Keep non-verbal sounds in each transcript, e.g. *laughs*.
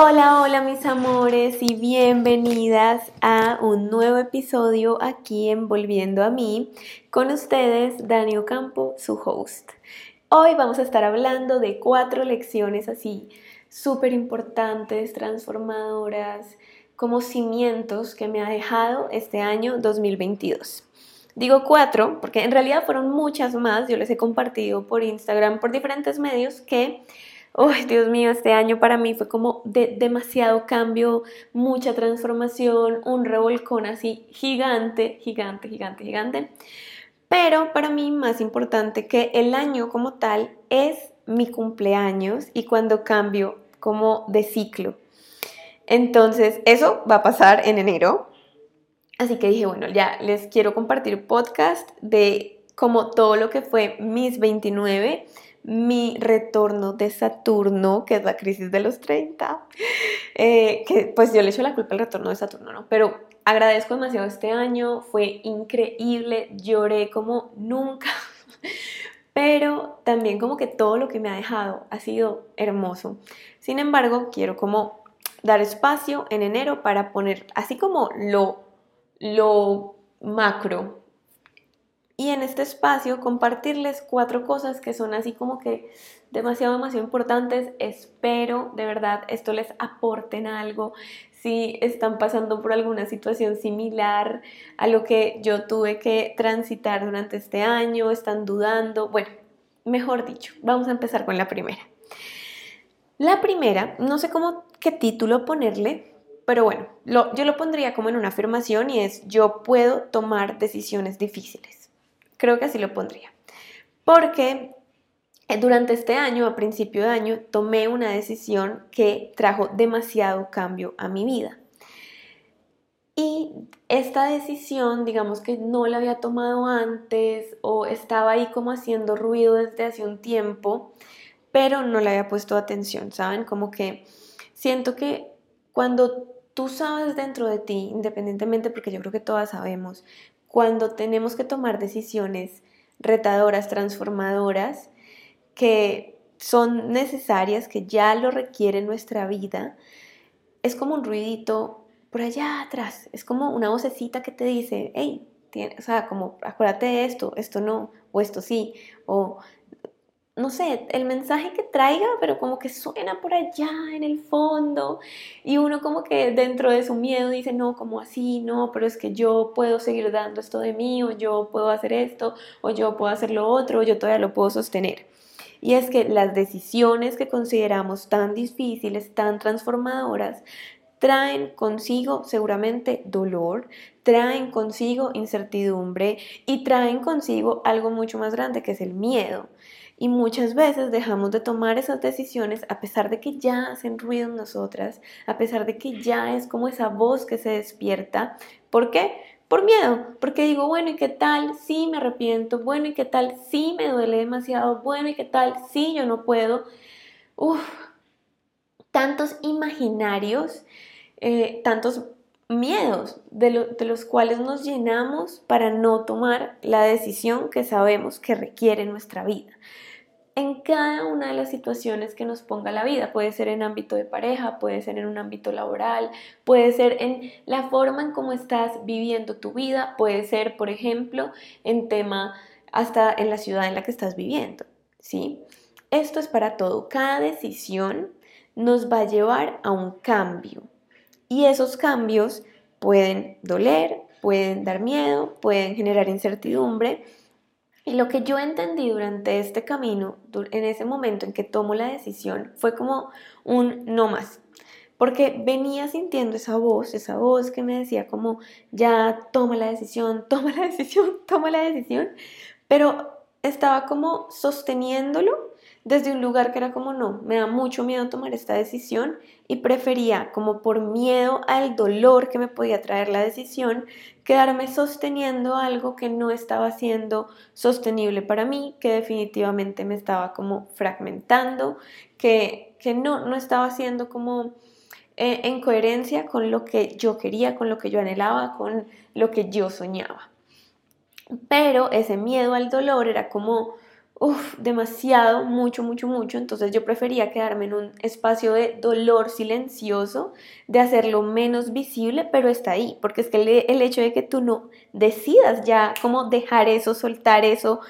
Hola, hola mis amores y bienvenidas a un nuevo episodio aquí en Volviendo a mí. Con ustedes, Dani Ocampo, su host. Hoy vamos a estar hablando de cuatro lecciones así súper importantes, transformadoras, como cimientos que me ha dejado este año 2022. Digo cuatro porque en realidad fueron muchas más, yo les he compartido por Instagram, por diferentes medios que Uy, Dios mío, este año para mí fue como de demasiado cambio, mucha transformación, un revolcón así gigante, gigante, gigante, gigante. Pero para mí más importante que el año como tal es mi cumpleaños y cuando cambio como de ciclo. Entonces, eso va a pasar en enero. Así que dije, bueno, ya les quiero compartir podcast de como todo lo que fue mis 29 mi retorno de Saturno, que es la crisis de los 30, eh, que pues yo le echo la culpa al retorno de Saturno, ¿no? Pero agradezco demasiado este año, fue increíble, lloré como nunca, *laughs* pero también como que todo lo que me ha dejado ha sido hermoso. Sin embargo, quiero como dar espacio en enero para poner así como lo, lo macro, y en este espacio compartirles cuatro cosas que son así como que demasiado, demasiado importantes. Espero de verdad esto les aporten algo. Si están pasando por alguna situación similar a lo que yo tuve que transitar durante este año, están dudando, bueno, mejor dicho, vamos a empezar con la primera. La primera, no sé cómo qué título ponerle, pero bueno, yo lo pondría como en una afirmación y es yo puedo tomar decisiones difíciles. Creo que así lo pondría. Porque eh, durante este año, a principio de año, tomé una decisión que trajo demasiado cambio a mi vida. Y esta decisión, digamos que no la había tomado antes o estaba ahí como haciendo ruido desde hace un tiempo, pero no le había puesto atención, ¿saben? Como que siento que cuando tú sabes dentro de ti, independientemente, porque yo creo que todas sabemos, cuando tenemos que tomar decisiones retadoras, transformadoras, que son necesarias, que ya lo requiere nuestra vida, es como un ruidito por allá atrás, es como una vocecita que te dice, hey, o sea, como acuérdate de esto, esto no, o esto sí, o no sé, el mensaje que traiga, pero como que suena por allá en el fondo y uno como que dentro de su miedo dice, no, como así, no, pero es que yo puedo seguir dando esto de mí o yo puedo hacer esto o yo puedo hacer lo otro o yo todavía lo puedo sostener. Y es que las decisiones que consideramos tan difíciles, tan transformadoras, traen consigo seguramente dolor, traen consigo incertidumbre y traen consigo algo mucho más grande que es el miedo. Y muchas veces dejamos de tomar esas decisiones a pesar de que ya hacen ruido en nosotras, a pesar de que ya es como esa voz que se despierta. ¿Por qué? Por miedo, porque digo, bueno, ¿y qué tal? Sí, me arrepiento, bueno, ¿y qué tal? Sí, me duele demasiado, bueno, ¿y qué tal? Sí, yo no puedo. Uf, tantos imaginarios, eh, tantos miedos de, de, los cuales nos llenamos para no tomar la decisión que sabemos que requiere nuestra vida en cada una de las situaciones que nos ponga la vida. Puede ser en ámbito de pareja, puede ser en un ámbito laboral, puede ser en la forma en cómo estás viviendo tu vida, puede ser, por ejemplo, en tema hasta en la ciudad en la que estás viviendo, ¿sí? Esto es para todo. Cada decisión nos va a llevar a un cambio y esos cambios pueden doler, pueden dar miedo, pueden generar incertidumbre, y lo que yo entendí durante este camino, en ese momento en que tomo la decisión, fue como un no más. Porque venía sintiendo esa voz, esa voz que me decía como, ya toma la decisión, *laughs* toma la decisión, toma la decisión. Pero estaba como sosteniéndolo desde un lugar que era como, no, me da mucho miedo tomar esta decisión y prefería, como por miedo al dolor que me podía traer la decisión, quedarme sosteniendo algo que no estaba siendo sostenible para mí, que definitivamente me estaba como fragmentando, que, que no, no estaba siendo como eh, en coherencia con lo que yo quería, con lo que yo anhelaba, con lo que yo soñaba. Pero ese miedo al dolor era como uf, demasiado, mucho, mucho, mucho. Entonces yo prefería quedarme en un espacio de dolor silencioso, de hacerlo menos visible, pero está ahí, porque es que el, el hecho de que tú no decidas ya cómo dejar eso, soltar eso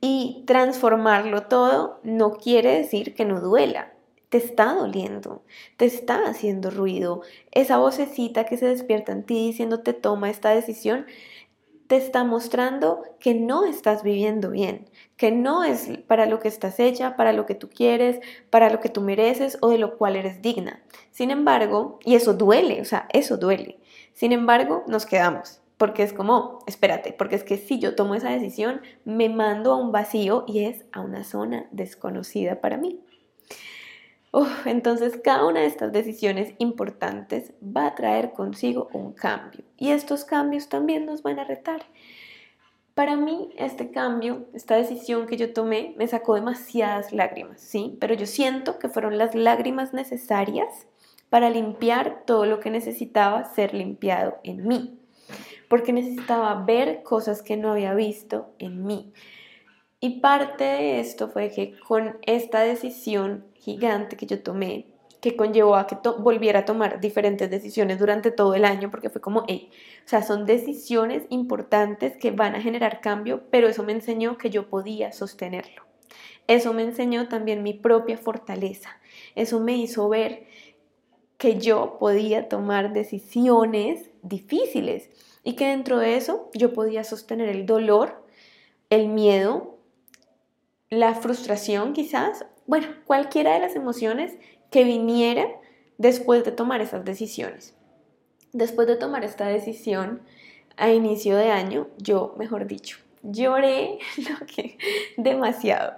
y transformarlo todo, no quiere decir que no duela. Te está doliendo, te está haciendo ruido. Esa vocecita que se despierta en ti diciéndote toma esta decisión, te está mostrando que no estás viviendo bien, que no es para lo que estás hecha, para lo que tú quieres, para lo que tú mereces o de lo cual eres digna. Sin embargo, y eso duele, o sea, eso duele. Sin embargo, nos quedamos, porque es como, espérate, porque es que si yo tomo esa decisión, me mando a un vacío y es a una zona desconocida para mí entonces cada una de estas decisiones importantes va a traer consigo un cambio y estos cambios también nos van a retar. Para mí este cambio, esta decisión que yo tomé me sacó demasiadas lágrimas, ¿sí? Pero yo siento que fueron las lágrimas necesarias para limpiar todo lo que necesitaba ser limpiado en mí, porque necesitaba ver cosas que no había visto en mí. Y parte de esto fue que con esta decisión gigante que yo tomé, que conllevó a que volviera a tomar diferentes decisiones durante todo el año, porque fue como, hey, o sea, son decisiones importantes que van a generar cambio, pero eso me enseñó que yo podía sostenerlo. Eso me enseñó también mi propia fortaleza. Eso me hizo ver que yo podía tomar decisiones difíciles y que dentro de eso yo podía sostener el dolor, el miedo, la frustración quizás, bueno, cualquiera de las emociones que viniera después de tomar esas decisiones. Después de tomar esta decisión a inicio de año, yo, mejor dicho, *laughs* lloré *laughs* demasiado.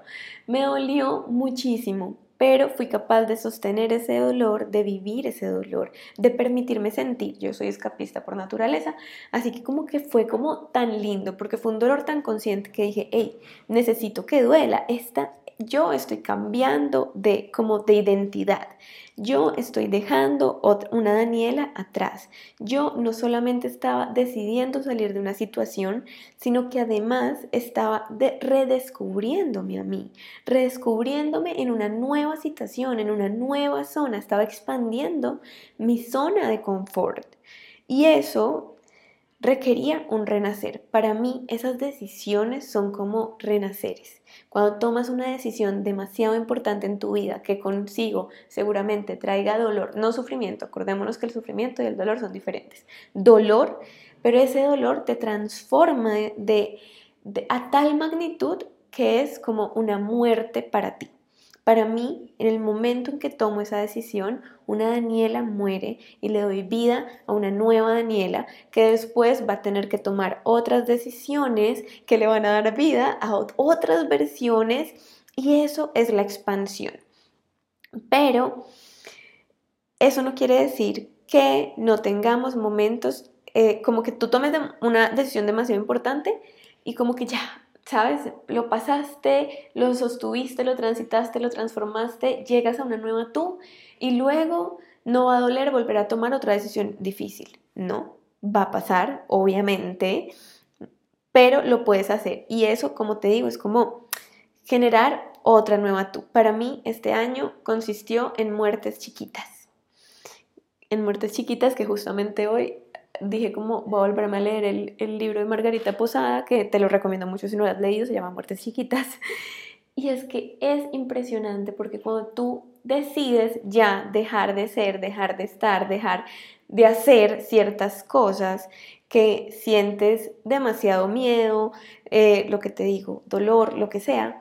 Me dolió muchísimo pero fui capaz de sostener ese dolor, de vivir ese dolor, de permitirme sentir. Yo soy escapista por naturaleza, así que como que fue como tan lindo, porque fue un dolor tan consciente que dije, hey, necesito que duela, esta yo estoy cambiando de como de identidad. Yo estoy dejando una Daniela atrás. Yo no solamente estaba decidiendo salir de una situación, sino que además estaba redescubriéndome a mí, redescubriéndome en una nueva situación, en una nueva zona. Estaba expandiendo mi zona de confort. Y eso requería un renacer. Para mí esas decisiones son como renaceres. Cuando tomas una decisión demasiado importante en tu vida que consigo seguramente traiga dolor, no sufrimiento, acordémonos que el sufrimiento y el dolor son diferentes. Dolor, pero ese dolor te transforma de, a tal magnitud que es como una muerte para ti. Para mí, en el momento en que tomo esa decisión, una Daniela muere y le doy vida a una nueva Daniela que después va a tener que tomar otras decisiones que le van a dar vida a otras versiones y eso es la expansión. Pero eso no quiere decir que no tengamos momentos eh, como que tú tomes una decisión demasiado importante y como que ya, ¿sabes? Lo pasaste, lo sostuviste, lo transitaste, lo transformaste, llegas a una nueva tú y luego no va a doler volver a tomar otra decisión difícil. No, va a pasar, obviamente, pero lo puedes hacer. Y eso, como te digo, es como generar otra nueva tú. Para mí, este año consistió en muertes chiquitas. En muertes chiquitas que justamente hoy dije como voy a volverme a leer el, libro de Margarita Posada, que te lo recomiendo mucho si no lo has leído, se llama Muertes Chiquitas. *laughs* Y es que es impresionante porque cuando tú decides ya dejar de ser, dejar de estar, dejar de hacer ciertas cosas que sientes demasiado miedo, eh, lo que te digo, dolor, lo que sea,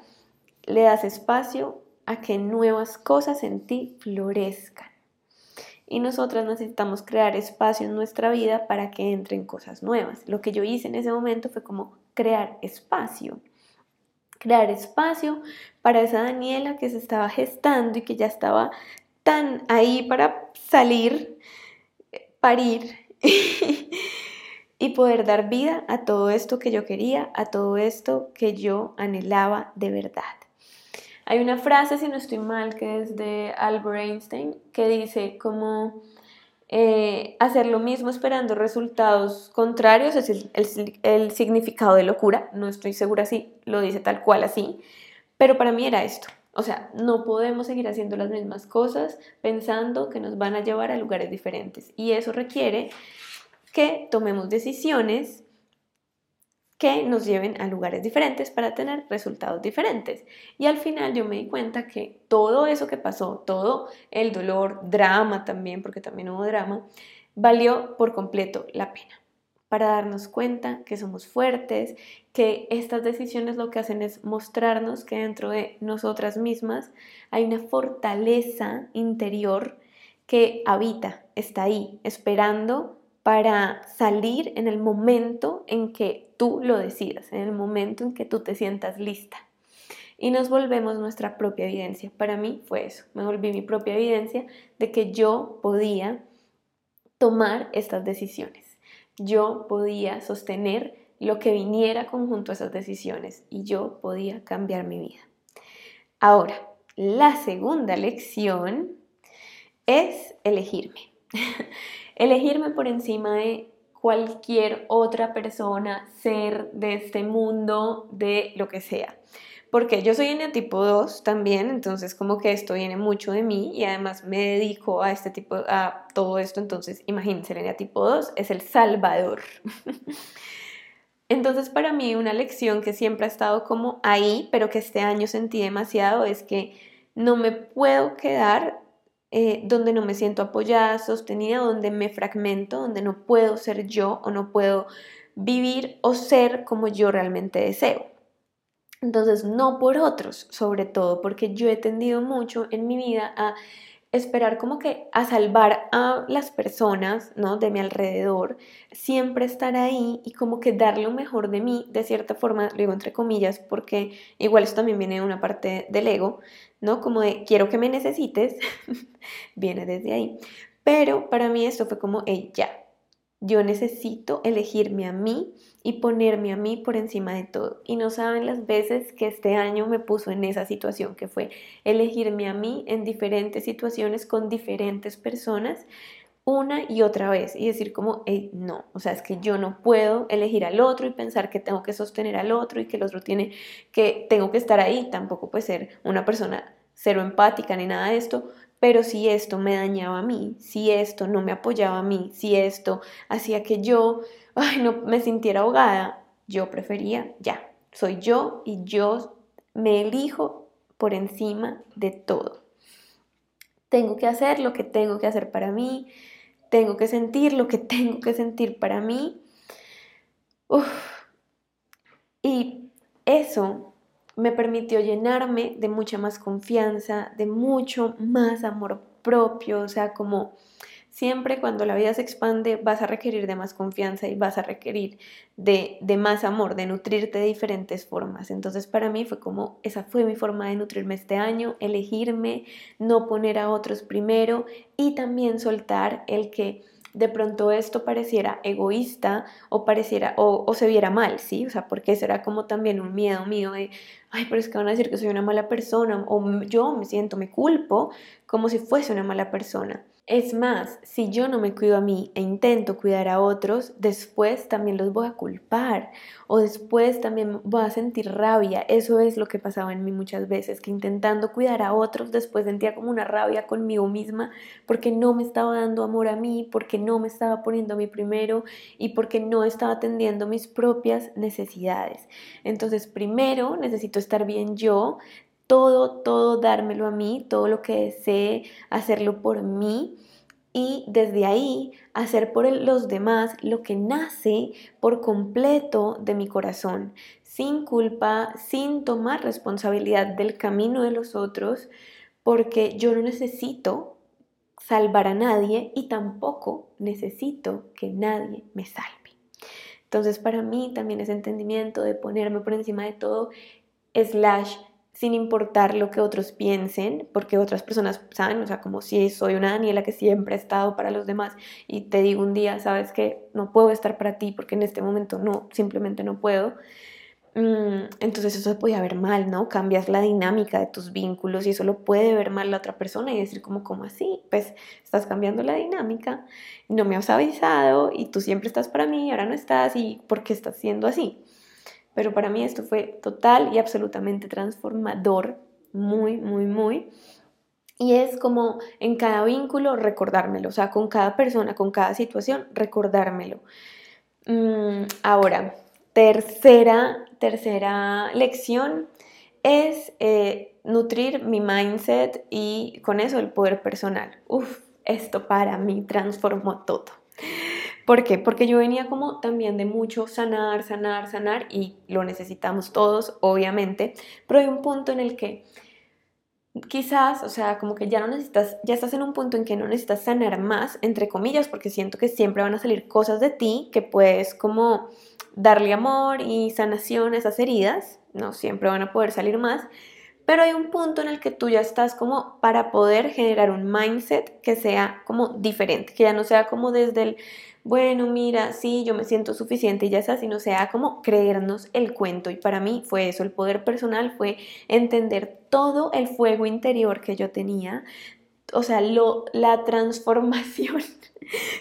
le das espacio a que nuevas cosas en ti florezcan y nosotras necesitamos crear espacio en nuestra vida para que entren cosas nuevas. Lo que yo hice en ese momento fue como crear espacio. Crear espacio para esa Daniela que se estaba gestando y que ya estaba tan ahí para salir, parir *laughs* y poder dar vida a todo esto que yo quería, a todo esto que yo anhelaba de verdad. Hay una frase, si no estoy mal, que es de Albert Einstein, que dice como eh, hacer lo mismo esperando resultados contrarios es el, significado de locura. No estoy segura si lo dice tal cual así, Pero para mí era esto. O sea, no podemos seguir haciendo las mismas cosas pensando que nos van a llevar a lugares diferentes. Y eso requiere que tomemos decisiones que nos lleven a lugares diferentes para tener resultados diferentes. Y al final yo me di cuenta que todo eso que pasó, todo el dolor, drama también, porque también hubo drama, valió por completo la pena para darnos cuenta que somos fuertes, que estas decisiones lo que hacen es mostrarnos que dentro de nosotras mismas hay una fortaleza interior que habita, está ahí, esperando para salir en el momento en que tú lo decidas, en el momento en que tú te sientas lista. Y nos volvemos nuestra propia evidencia. Para mí fue eso, me volví mi propia evidencia de que yo podía tomar estas decisiones. Yo podía sostener lo que viniera conjunto a esas decisiones y yo podía cambiar mi vida. Ahora, la segunda lección es elegirme. *laughs* Elegirme por encima de cualquier otra persona, ser de este mundo, de lo que sea. Porque yo soy en tipo 2 también, entonces como que esto viene mucho de mí y además me dedico a este tipo, a todo esto, entonces imagínense, el tipo 2 es el salvador. *laughs* Entonces para mí una lección que siempre ha estado como ahí, pero que este año sentí demasiado, es que no me puedo quedar eh, donde no me siento apoyada, sostenida, donde me fragmento, donde no puedo ser yo o no puedo vivir o ser como yo realmente deseo. Entonces, no por otros, sobre todo porque yo he tendido mucho en mi vida a esperar como que a salvar a las personas, ¿no? De mi alrededor, siempre estar ahí y como que dar lo mejor de mí, de cierta forma, lo digo entre comillas, porque igual esto también viene de una parte del ego, ¿no? Como de quiero que me necesites, *laughs* viene desde ahí. Pero para mí esto fue como, hey, ya, yo necesito elegirme a mí y ponerme a mí por encima de todo. Y no saben las veces que este año me puso en esa situación, que fue elegirme a mí en diferentes situaciones con diferentes personas una y otra vez y decir como, hey, no, o sea, es que yo no puedo elegir al otro y pensar que tengo que sostener al otro y que el otro tiene que, tengo que estar ahí, tampoco puede ser una persona cero empática ni nada de esto, pero si esto me dañaba a mí, si esto no me apoyaba a mí, si esto hacía que yo *laughs* ay, no me sintiera ahogada, yo prefería ya, soy yo y yo me elijo por encima de todo. Tengo que hacer lo que tengo que hacer para mí, tengo que sentir lo que *laughs* tengo que sentir para mí. Y eso me permitió llenarme de mucha más confianza, de mucho más amor propio, o sea, como siempre cuando la vida se expande vas a requerir de más confianza y vas a requerir de, de, más amor, de nutrirte de diferentes formas. Entonces para mí fue como, esa fue mi forma de nutrirme este año, elegirme, no poner a otros primero y también soltar el que de pronto esto pareciera egoísta o pareciera o, se viera mal, ¿sí? O sea, porque eso era como también un miedo mío de, ay, pero es que van a decir que soy una mala persona o yo me siento, me culpo como si fuese una mala persona. Es más, si yo no me cuido a mí e intento cuidar a otros, después también los voy a culpar o después también voy a sentir rabia. Eso es lo que pasaba en mí muchas veces, que intentando cuidar a otros, después sentía como una rabia conmigo misma porque no me estaba dando amor a mí, porque no me estaba poniendo a mí primero y porque no estaba atendiendo mis propias necesidades. Entonces, primero necesito estar bien yo, todo, todo dármelo a mí, todo lo que desee, hacerlo por mí y desde ahí hacer por los demás lo que nace por completo de mi corazón, sin culpa, sin tomar responsabilidad del camino de los otros, porque yo no necesito salvar a nadie y tampoco necesito que nadie me salve. Entonces para mí también ese entendimiento de ponerme por encima de todo, slash sin importar lo que otros piensen, porque otras personas saben, o sea, como si soy una Daniela que siempre ha estado para los demás y te digo un día, sabes que no puedo estar para ti porque en este momento no, simplemente no puedo. Mm, entonces eso se puede ver mal, ¿no? Cambias la dinámica de tus vínculos y eso lo puede ver mal la otra persona y decir como, ¿cómo así? Pues estás cambiando la dinámica, no me has avisado y tú siempre estás para mí, ahora no estás y ¿por qué estás siendo así? Pero para mí esto fue total y absolutamente transformador, muy, muy, muy. Y es como en cada vínculo recordármelo, o sea, con cada persona, con cada situación, recordármelo. Mm, ahora, tercera, tercera lección es eh, nutrir mi mindset y con eso el poder personal. Uf, esto para mí transformó todo. ¿Por qué? Porque yo venía como también de mucho sanar, sanar, sanar y lo necesitamos todos, obviamente, pero hay un punto en el que quizás, o sea, como que ya no necesitas, ya estás en un punto en que no necesitas sanar más, entre comillas, porque siento que siempre van a salir cosas de ti que puedes como darle amor y sanación a esas heridas, no siempre van a poder salir más, pero hay un punto en el que tú ya estás como para poder generar un mindset que sea como diferente, que ya no sea como desde el bueno, mira, sí, yo me siento suficiente y ya está, sino sea como creernos el cuento. Y para mí fue eso, el poder personal fue entender todo el fuego interior que yo tenía, o sea, lo, la *laughs* transformación,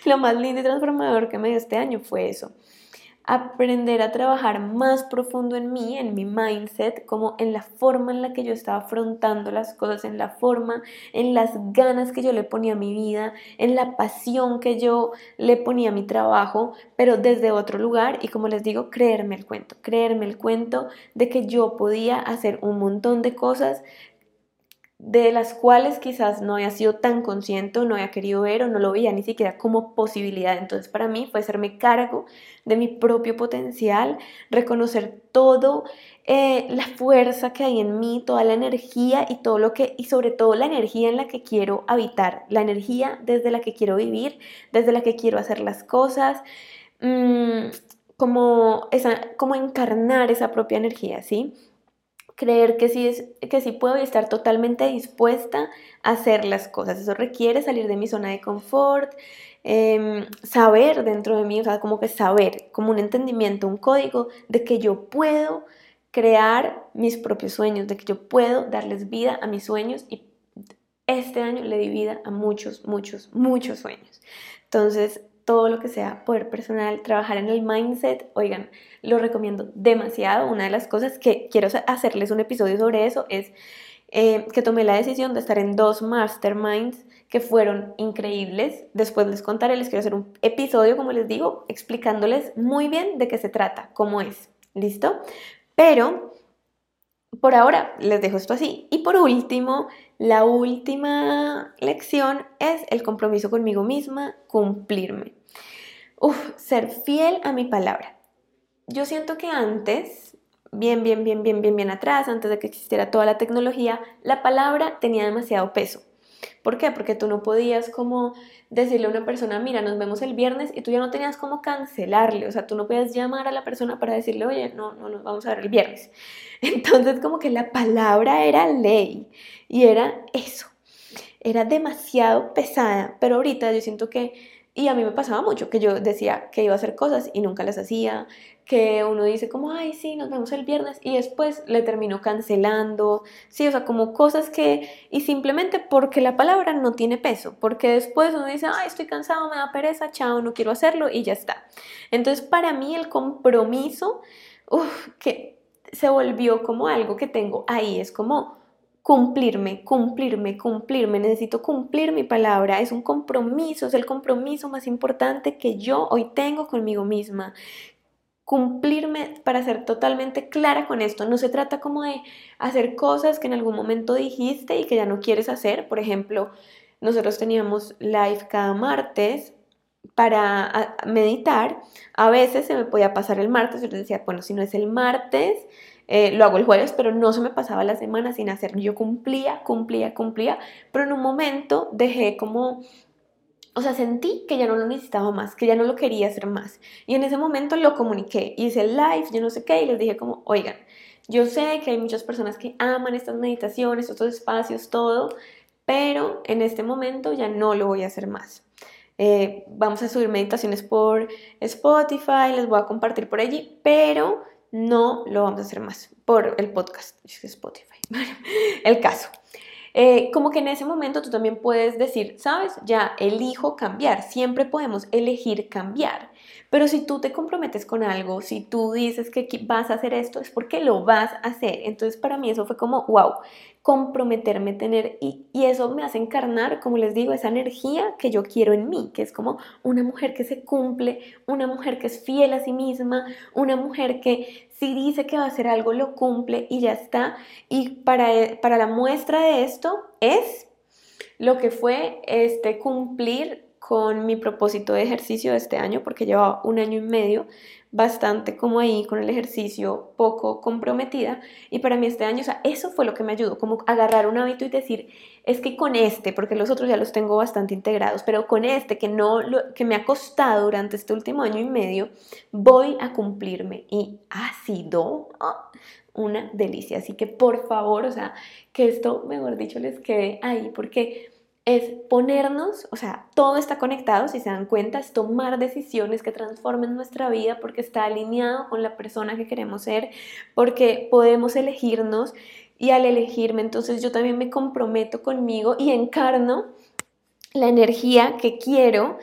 lo más lindo y transformador que me dio este año fue eso aprender a trabajar más profundo en mí, en mi mindset, como en la forma en la que yo estaba afrontando las cosas, en la forma, en las ganas que yo le ponía a mi vida, en la pasión que yo le ponía a mi trabajo, pero desde otro lugar. Y como les digo, creerme el cuento, creerme el cuento de que yo podía hacer un montón de cosas de las cuales quizás no haya sido tan consciente no haya querido ver o no lo veía ni siquiera como posibilidad. Entonces para mí fue hacerme cargo de mi propio potencial, reconocer todo eh, la fuerza que hay en mí, toda la energía y todo lo que, y sobre todo la energía en la que quiero habitar, la energía desde la que quiero vivir, desde la que quiero hacer las cosas, mm, como, esa, como encarnar esa propia energía, ¿sí? Creer que sí, es, que sí puedo y estar totalmente dispuesta a hacer las cosas. Eso requiere salir de mi zona de confort, em, saber dentro de mí, o sea, como que saber, como un entendimiento, un código de que yo puedo crear mis propios sueños, de que yo puedo darles vida a mis sueños y este año le di vida a muchos, muchos, muchos sueños. Entonces, todo lo que sea poder personal, trabajar en el mindset, oigan, lo recomiendo demasiado. Una de las cosas que quiero hacerles un episodio sobre eso es eh, que tomé la decisión de estar en dos masterminds que fueron increíbles. Después les contaré, les quiero hacer un episodio, como les digo, explicándoles muy bien de qué se trata, cómo es. ¿Listo? Pero por ahora les dejo esto así. Y por último, la última lección es el compromiso conmigo misma, cumplirme. Uf, ser fiel a mi palabra. Yo siento que antes, bien, bien, bien, bien, bien, bien atrás, antes de que existiera toda la tecnología, la palabra tenía demasiado peso. ¿Por qué? Porque tú no podías como decirle a una persona, mira, nos vemos el viernes y tú ya no tenías como cancelarle, o sea, tú no podías llamar a la persona para decirle, oye, no, no nos vamos a ver el viernes. *laughs* Entonces como que la palabra era ley y era eso, era demasiado pesada, pero ahorita yo siento que y a mí me pasaba mucho que yo decía que iba a hacer cosas y nunca las hacía, que uno dice como, ay, sí, nos vemos el viernes y después le terminó cancelando, sí, o sea, como cosas que, y simplemente porque la palabra no tiene peso, porque después uno dice, ay, estoy cansado, me da pereza, chao, no quiero hacerlo y ya está. Entonces, para mí el compromiso, uff, que se volvió como algo que tengo ahí, es como cumplirme, cumplirme, cumplirme, necesito cumplir mi palabra, es un compromiso, es el compromiso más importante que yo hoy tengo conmigo misma. Cumplirme para ser totalmente clara con esto. No se trata como de hacer cosas que en algún momento dijiste y que ya no quieres hacer. Por ejemplo, nosotros teníamos live cada martes para meditar. A veces se me podía pasar el martes, yo les decía, bueno, si no es el martes, eh, lo hago el jueves, pero no se me pasaba la semana sin hacer. Yo cumplía, cumplía, cumplía, pero en un momento dejé como, o sea, sentí que ya no lo necesitaba más, que ya no lo quería hacer más. Y en ese momento lo comuniqué, hice live, yo no sé qué, y les dije como, oigan, yo sé que hay muchas personas que aman estas meditaciones, estos espacios, todo, pero en este momento ya no lo voy a hacer más. Eh, vamos a subir meditaciones por Spotify, les voy a compartir por allí, pero no lo vamos a hacer más por el podcast, Spotify. *laughs* el caso. Eh, como que en ese momento tú también puedes decir, sabes, ya elijo cambiar, siempre podemos elegir cambiar, Pero si tú te comprometes con algo, si tú dices que vas a hacer esto, es porque lo vas a hacer. Entonces para mí eso fue como, wow, comprometerme, tener, y, eso me hace encarnar, como les digo, esa energía que yo quiero en mí, que es como una mujer que se cumple, una mujer que es fiel a sí misma, una mujer que si dice que va a hacer algo, lo cumple y ya está. Y para, para la muestra de esto es lo que fue este cumplir con mi propósito de ejercicio de este año, porque llevaba un año y medio bastante como ahí con el ejercicio poco comprometida. Y para mí este año, o sea, eso fue lo que me ayudó, como agarrar un hábito y decir, es que con este, porque los otros ya los tengo bastante integrados, pero con este que no lo, que me ha costado durante este último año y medio, voy a cumplirme. Y ha sido ah, una delicia, así que por favor, o sea, que esto, mejor dicho, les quede ahí porque es ponernos, o sea, todo está conectado, si se dan cuenta, es tomar decisiones que transformen nuestra vida porque está alineado con la persona que queremos ser, porque podemos elegirnos y al elegirme, entonces yo también me comprometo conmigo y encarno la energía que quiero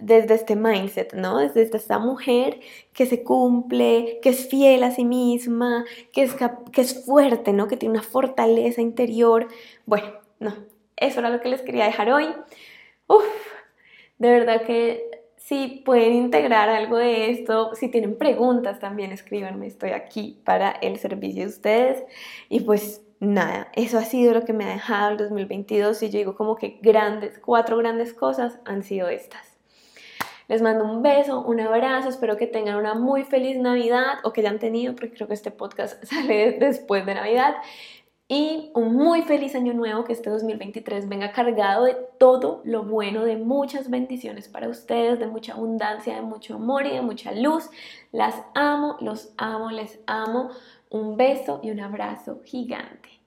desde este mindset, ¿no? Desde esta mujer que se cumple, que es fiel a sí misma, que es, que es fuerte, ¿no? Que tiene una fortaleza interior. Bueno, no, eso era lo que les quería dejar hoy. Uf, de verdad que si pueden integrar algo de esto, si tienen preguntas también escríbanme, estoy aquí para el servicio de ustedes. Y pues nada, eso ha sido lo que me ha dejado el 2022 y yo digo como que grandes, cuatro grandes cosas han sido estas. Les mando un beso, un abrazo, espero que tengan una muy feliz Navidad o que ya han tenido, porque creo que este podcast *laughs* sale después de Navidad y un muy feliz año nuevo, que este 2023 venga cargado de todo lo bueno, de muchas bendiciones para ustedes, de mucha abundancia, de mucho amor y de mucha luz. Las amo, los amo, les amo. Un beso y un abrazo gigante.